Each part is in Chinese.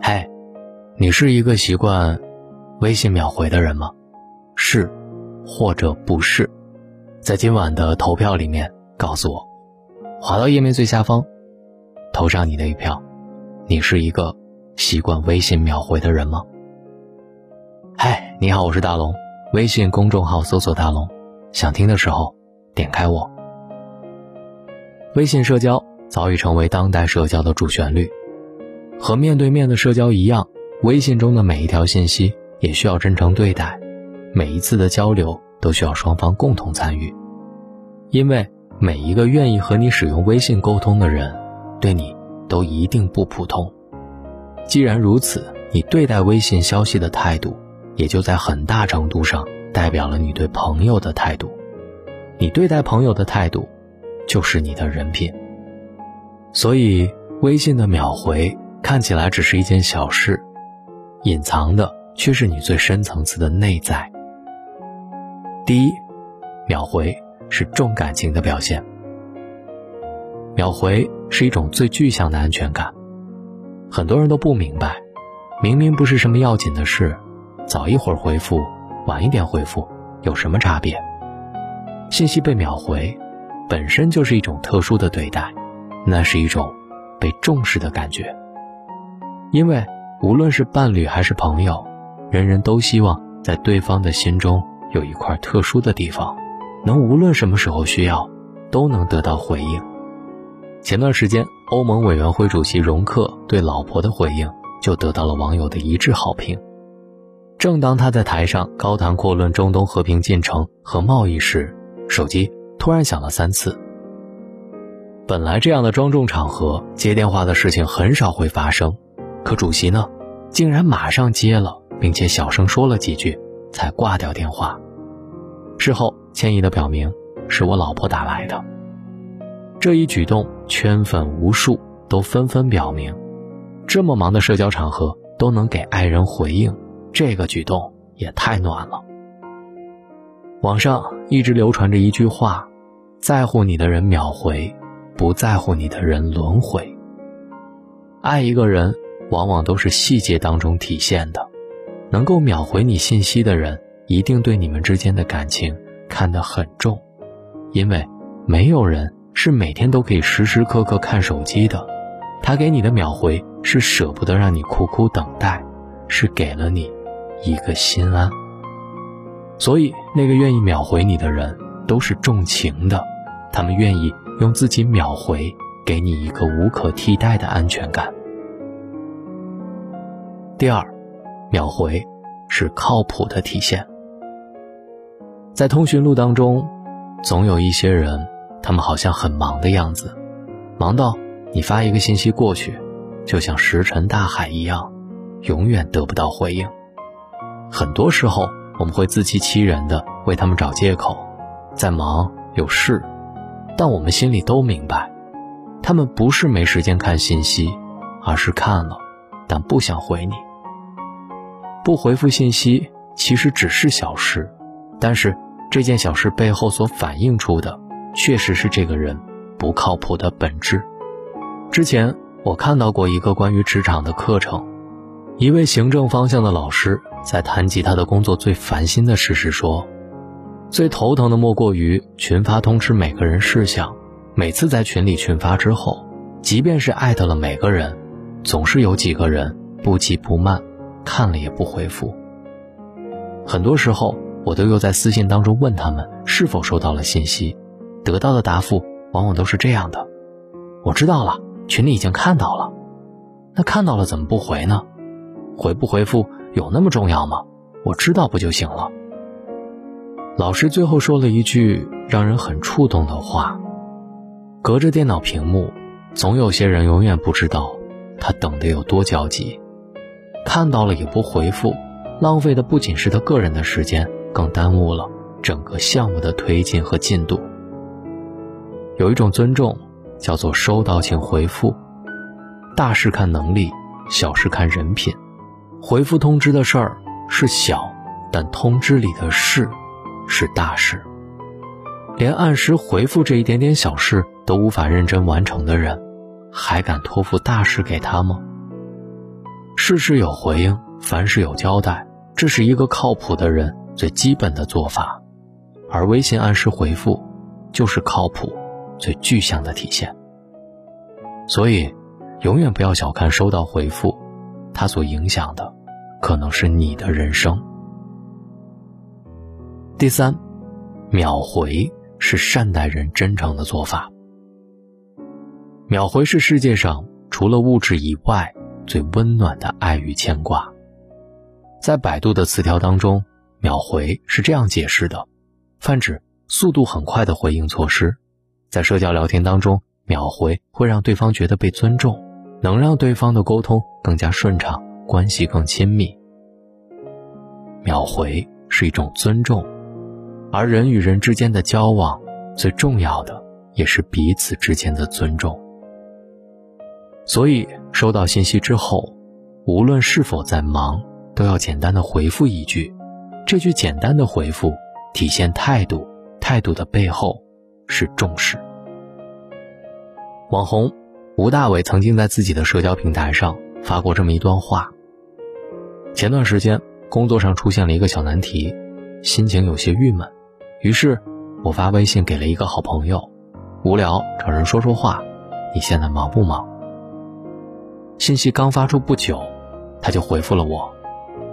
嗨，你是一个习惯微信秒回的人吗？是，或者不是？在今晚的投票里面告诉我。滑到页面最下方，投上你的一票。你是一个习惯微信秒回的人吗？嗨，你好，我是大龙。微信公众号搜索“大龙”，想听的时候点开我。微信社交早已成为当代社交的主旋律。和面对面的社交一样，微信中的每一条信息也需要真诚对待，每一次的交流都需要双方共同参与，因为每一个愿意和你使用微信沟通的人，对你都一定不普通。既然如此，你对待微信消息的态度，也就在很大程度上代表了你对朋友的态度。你对待朋友的态度，就是你的人品。所以，微信的秒回。看起来只是一件小事，隐藏的却是你最深层次的内在。第一，秒回是重感情的表现。秒回是一种最具象的安全感。很多人都不明白，明明不是什么要紧的事，早一会儿回复，晚一点回复，有什么差别？信息被秒回，本身就是一种特殊的对待，那是一种被重视的感觉。因为无论是伴侣还是朋友，人人都希望在对方的心中有一块特殊的地方，能无论什么时候需要，都能得到回应。前段时间，欧盟委员会主席容克对老婆的回应就得到了网友的一致好评。正当他在台上高谈阔论中东和平进程和贸易时，手机突然响了三次。本来这样的庄重场合，接电话的事情很少会发生。可主席呢，竟然马上接了，并且小声说了几句，才挂掉电话。事后歉意的表明，是我老婆打来的。这一举动圈粉无数，都纷纷表明，这么忙的社交场合都能给爱人回应，这个举动也太暖了。网上一直流传着一句话：在乎你的人秒回，不在乎你的人轮回。爱一个人。往往都是细节当中体现的，能够秒回你信息的人，一定对你们之间的感情看得很重，因为没有人是每天都可以时时刻刻看手机的，他给你的秒回是舍不得让你苦苦等待，是给了你一个心安。所以，那个愿意秒回你的人都是重情的，他们愿意用自己秒回，给你一个无可替代的安全感。第二，秒回是靠谱的体现。在通讯录当中，总有一些人，他们好像很忙的样子，忙到你发一个信息过去，就像石沉大海一样，永远得不到回应。很多时候，我们会自欺欺人的为他们找借口，在忙有事，但我们心里都明白，他们不是没时间看信息，而是看了。但不想回你，不回复信息其实只是小事，但是这件小事背后所反映出的，确实是这个人不靠谱的本质。之前我看到过一个关于职场的课程，一位行政方向的老师在谈及他的工作最烦心的事时说，最头疼的莫过于群发通知每个人事项，每次在群里群发之后，即便是艾特了每个人。总是有几个人不急不慢，看了也不回复。很多时候，我都又在私信当中问他们是否收到了信息，得到的答复往往都是这样的：“我知道了，群里已经看到了。”那看到了怎么不回呢？回不回复有那么重要吗？我知道不就行了？老师最后说了一句让人很触动的话：“隔着电脑屏幕，总有些人永远不知道。”他等得有多焦急，看到了也不回复，浪费的不仅是他个人的时间，更耽误了整个项目的推进和进度。有一种尊重，叫做收到请回复。大事看能力，小事看人品。回复通知的事儿是小，但通知里的事是大事。连按时回复这一点点小事都无法认真完成的人。还敢托付大事给他吗？事事有回应，凡事有交代，这是一个靠谱的人最基本的做法。而微信按时回复，就是靠谱最具象的体现。所以，永远不要小看收到回复，它所影响的，可能是你的人生。第三，秒回是善待人真诚的做法。秒回是世界上除了物质以外最温暖的爱与牵挂。在百度的词条当中，秒回是这样解释的。泛指速度很快的回应措施，在社交聊天当中，秒回会让对方觉得被尊重，能让对方的沟通更加顺畅，关系更亲密。秒回是一种尊重，而人与人之间的交往，最重要的也是彼此之间的尊重。所以，收到信息之后，无论是否在忙，都要简单的回复一句，这句简单的回复。体现态度，态度的背后是重视。网红吴大伟曾经在自己的社交平台上发过这么一段话：前段时间工作上出现了一个小难题，心情有些郁闷，于是我发微信给了一个好朋友，无聊找人说说话，你现在忙不忙？信息刚发出不久，他就回复了我：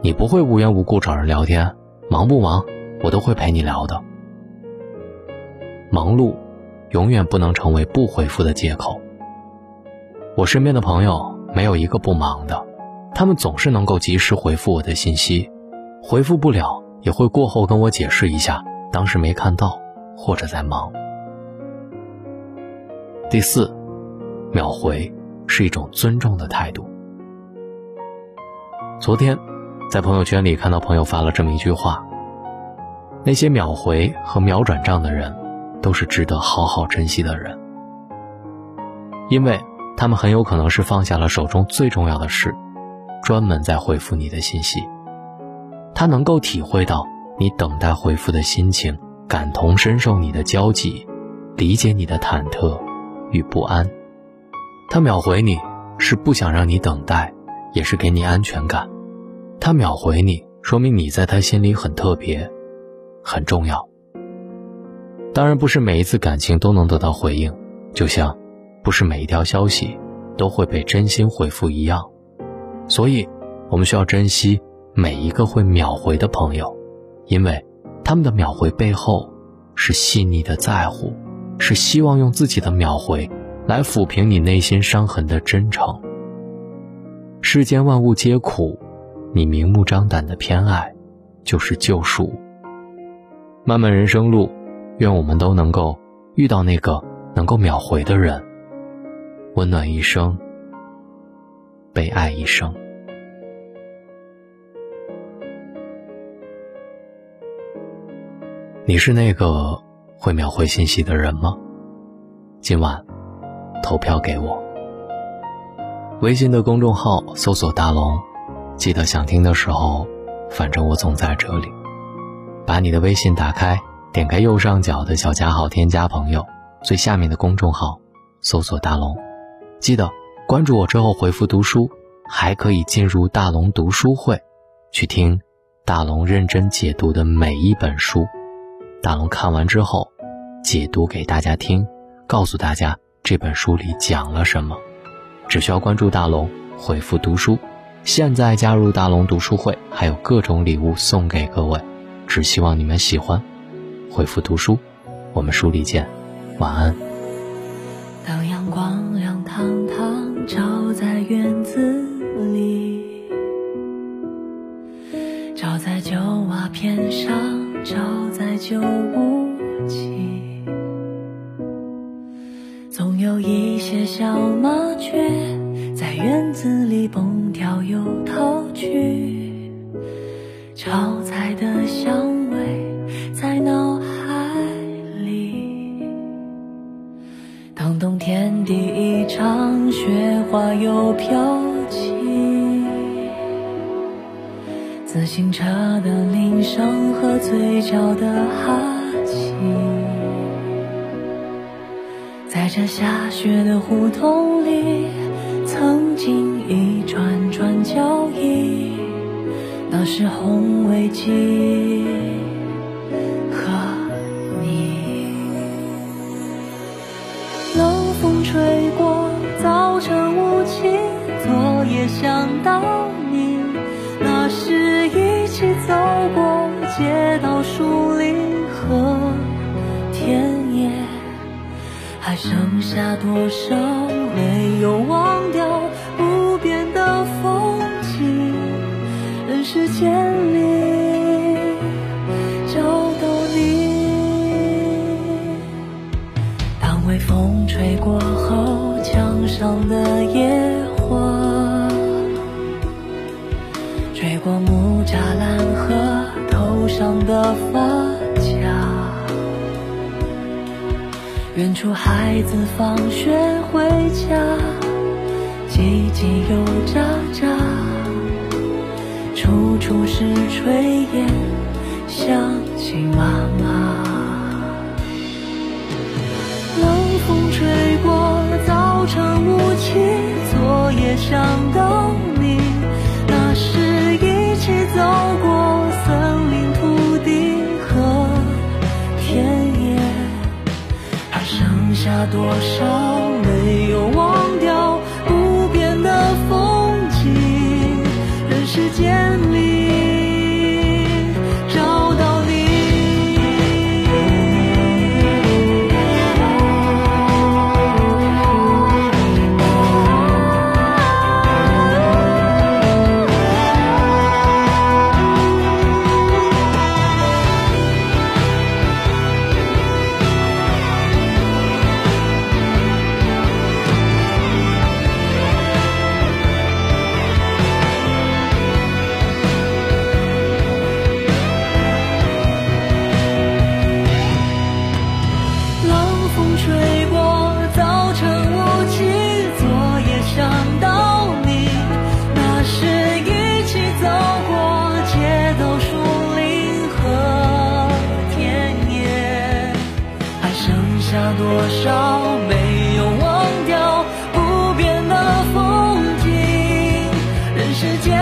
你不会无缘无故找人聊天，忙不忙？我都会陪你聊的。忙碌，永远不能成为不回复的借口。我身边的朋友没有一个不忙的，他们总是能够及时回复我的信息，回复不了也会过后跟我解释一下，当时没看到或者在忙。第四，秒回是一种尊重的态度。昨天，在朋友圈里看到朋友发了这么一句话。那些秒回和秒转账的人，都是值得好好珍惜的人，因为他们很有可能是放下了手中最重要的事，专门在回复你的信息。他能够体会到你等待回复的心情，感同身受你的焦急，理解你的忐忑与不安。他秒回你是不想让你等待，也是给你安全感。他秒回你，说明你在他心里很特别。很重要。当然，不是每一次感情都能得到回应，就像不是每一条消息都会被真心回复一样。所以，我们需要珍惜每一个会秒回的朋友，因为他们的秒回背后是细腻的在乎，是希望用自己的秒回来抚平你内心伤痕的真诚。世间万物皆苦，你明目张胆的偏爱，就是救赎。漫漫人生路，愿我们都能够遇到那个能够秒回的人，温暖一生，被爱一生。你是那个会秒回信息的人吗？今晚投票给我。微信的公众号搜索“大龙”，记得想听的时候，反正我总在这里。把你的微信打开，点开右上角的小加号，添加朋友，最下面的公众号，搜索大龙，记得关注我之后回复读书，还可以进入大龙读书会，去听大龙认真解读的每一本书，大龙看完之后，解读给大家听，告诉大家这本书里讲了什么，只需要关注大龙，回复读书，现在加入大龙读书会，还有各种礼物送给各位。只希望你们喜欢，回复读书，我们书里见，晚安。当阳光亮堂堂照在院子里，照在旧瓦片上，照在旧屋脊，总有一些小麻雀在院子里蹦跳又逃去。炒菜的香味在脑海里。当冬天第一场雪花又飘自行车的铃声和嘴角的哈气，在。这下雪的胡同里，曾经一串串脚印，那是红围巾还剩下多少远处孩子放学回家，叽叽又喳喳，处处是炊烟，想起妈妈。冷风吹过，早晨雾气，昨夜想到你，世界